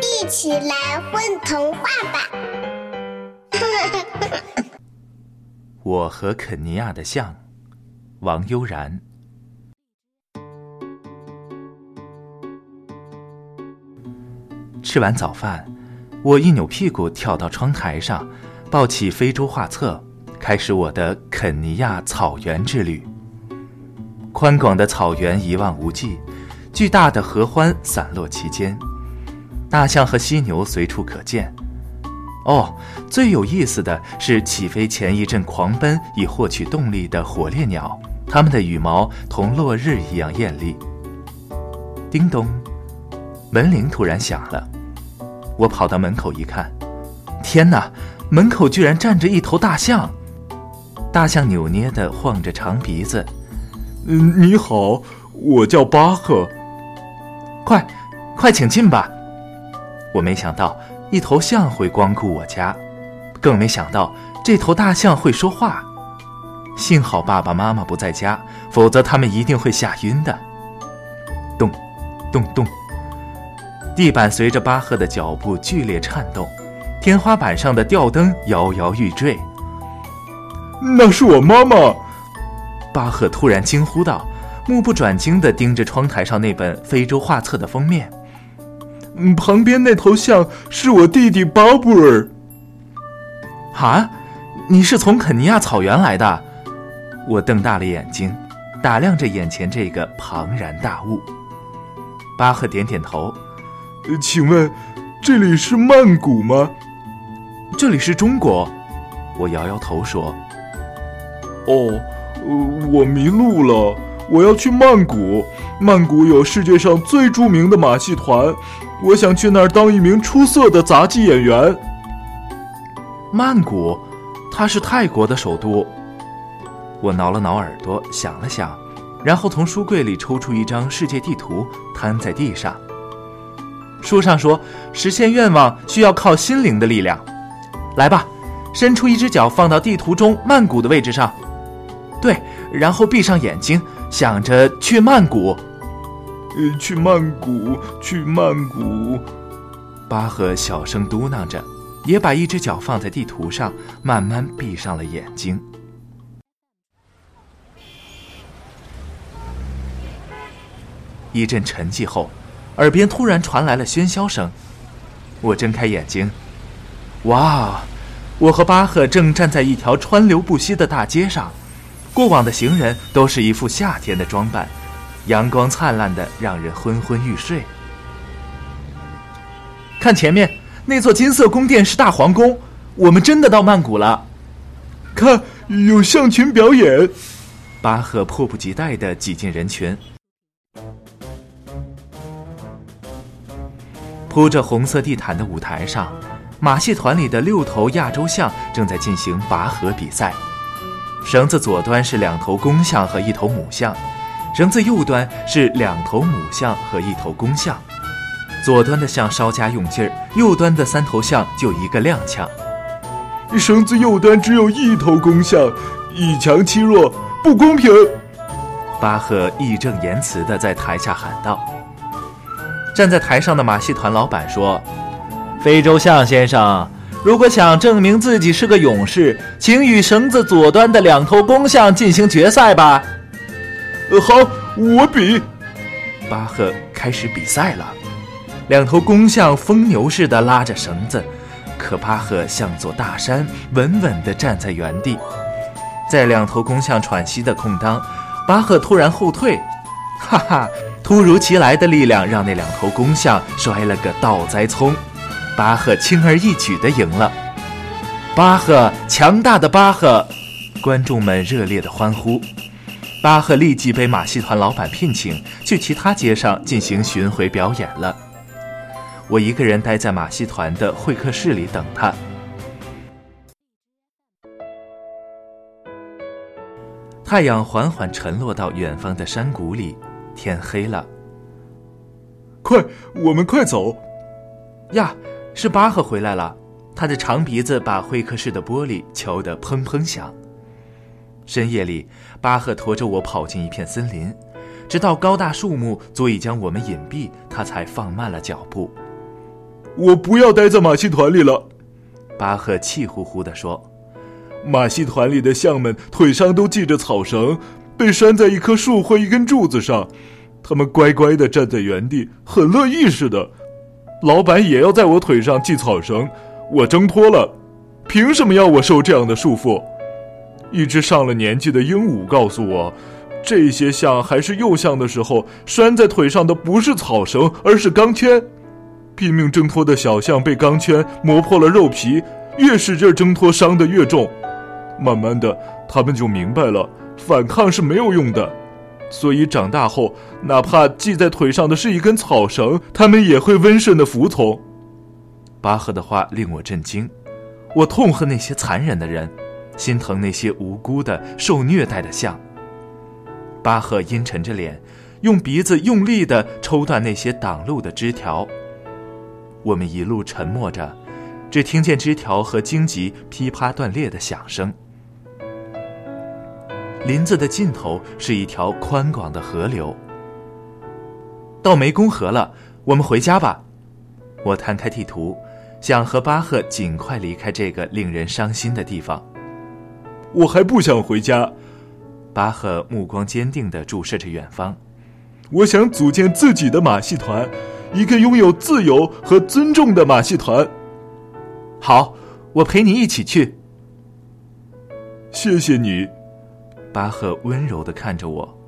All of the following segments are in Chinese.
一起来混童话吧！我和肯尼亚的象，王悠然。吃完早饭，我一扭屁股跳到窗台上，抱起非洲画册，开始我的肯尼亚草原之旅。宽广的草原一望无际，巨大的合欢散落其间，大象和犀牛随处可见。哦，最有意思的是起飞前一阵狂奔以获取动力的火烈鸟，它们的羽毛同落日一样艳丽。叮咚，门铃突然响了，我跑到门口一看，天哪，门口居然站着一头大象！大象扭捏地晃着长鼻子。嗯，你好，我叫巴赫。快，快请进吧。我没想到。一头象会光顾我家，更没想到这头大象会说话。幸好爸爸妈妈不在家，否则他们一定会吓晕的。咚，咚咚，地板随着巴赫的脚步剧烈颤动，天花板上的吊灯摇摇欲坠。那是我妈妈！巴赫突然惊呼道，目不转睛地盯着窗台上那本非洲画册的封面。嗯，旁边那头象是我弟弟巴布尔。啊，你是从肯尼亚草原来的？我瞪大了眼睛，打量着眼前这个庞然大物。巴赫点点头。请问，这里是曼谷吗？这里是中国。我摇摇头说。哦，我迷路了。我要去曼谷。曼谷有世界上最著名的马戏团。我想去那儿当一名出色的杂技演员。曼谷，它是泰国的首都。我挠了挠耳朵，想了想，然后从书柜里抽出一张世界地图，摊在地上。书上说，实现愿望需要靠心灵的力量。来吧，伸出一只脚放到地图中曼谷的位置上。对，然后闭上眼睛，想着去曼谷。呃，去曼谷，去曼谷。巴赫小声嘟囔着，也把一只脚放在地图上，慢慢闭上了眼睛。一阵沉寂后，耳边突然传来了喧嚣声。我睁开眼睛，哇！我和巴赫正站在一条川流不息的大街上，过往的行人都是一副夏天的装扮。阳光灿烂的，让人昏昏欲睡。看前面那座金色宫殿是大皇宫，我们真的到曼谷了。看，有象群表演。巴赫迫不及待的挤进人群。铺着红色地毯的舞台上，马戏团里的六头亚洲象正在进行拔河比赛。绳子左端是两头公象和一头母象。绳子右端是两头母象和一头公象，左端的象稍加用劲儿，右端的三头象就一个踉跄。绳子右端只有一头公象，以强欺弱，不公平！巴赫义正言辞地在台下喊道。站在台上的马戏团老板说：“非洲象先生，如果想证明自己是个勇士，请与绳子左端的两头公象进行决赛吧。”好，我比。巴赫开始比赛了。两头公象疯牛似的拉着绳子，可巴赫像座大山，稳稳地站在原地。在两头公象喘息的空当，巴赫突然后退，哈哈！突如其来的力量让那两头公象摔了个倒栽葱，巴赫轻而易举地赢了。巴赫，强大的巴赫！观众们热烈的欢呼。巴赫立即被马戏团老板聘请去其他街上进行巡回表演了。我一个人待在马戏团的会客室里等他。太阳缓缓沉落到远方的山谷里，天黑了。快，我们快走！呀，是巴赫回来了，他的长鼻子把会客室的玻璃敲得砰砰响。深夜里，巴赫驮着我跑进一片森林，直到高大树木足以将我们隐蔽，他才放慢了脚步。我不要待在马戏团里了。”巴赫气呼呼地说。马戏团里的象们腿上都系着草绳，被拴在一棵树或一根柱子上，他们乖乖地站在原地，很乐意似的。老板也要在我腿上系草绳，我挣脱了，凭什么要我受这样的束缚？一只上了年纪的鹦鹉告诉我，这些象还是幼象的时候，拴在腿上的不是草绳，而是钢圈。拼命挣脱的小象被钢圈磨破了肉皮，越使劲挣脱，伤得越重。慢慢的，他们就明白了，反抗是没有用的。所以长大后，哪怕系在腿上的是一根草绳，他们也会温顺的服从。巴赫的话令我震惊，我痛恨那些残忍的人，心疼那些无辜的受虐待的象。巴赫阴沉着脸，用鼻子用力地抽断那些挡路的枝条。我们一路沉默着，只听见枝条和荆棘噼啪断裂的响声。林子的尽头是一条宽广的河流。到湄公河了，我们回家吧。我摊开地图，想和巴赫尽快离开这个令人伤心的地方。我还不想回家。巴赫目光坚定地注视着远方。我想组建自己的马戏团，一个拥有自由和尊重的马戏团。好，我陪你一起去。谢谢你。巴赫温柔的看着我，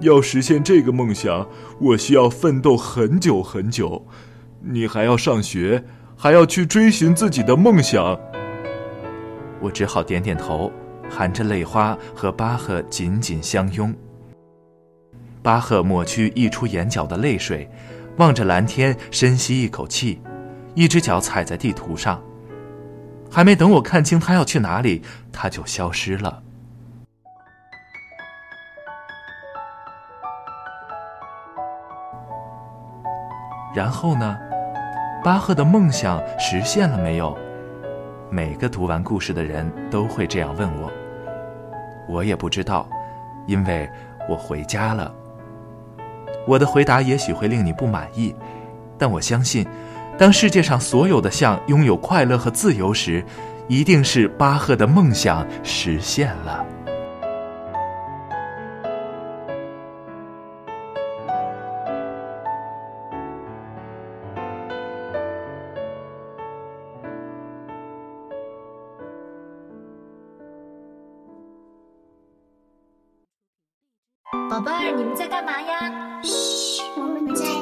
要实现这个梦想，我需要奋斗很久很久。你还要上学，还要去追寻自己的梦想。我只好点点头，含着泪花和巴赫紧紧相拥。巴赫抹去溢出眼角的泪水，望着蓝天，深吸一口气，一只脚踩在地图上。还没等我看清他要去哪里，他就消失了。然后呢？巴赫的梦想实现了没有？每个读完故事的人都会这样问我。我也不知道，因为我回家了。我的回答也许会令你不满意，但我相信，当世界上所有的象拥有快乐和自由时，一定是巴赫的梦想实现了。宝贝儿，你们在干嘛呀？嘘，我们没在。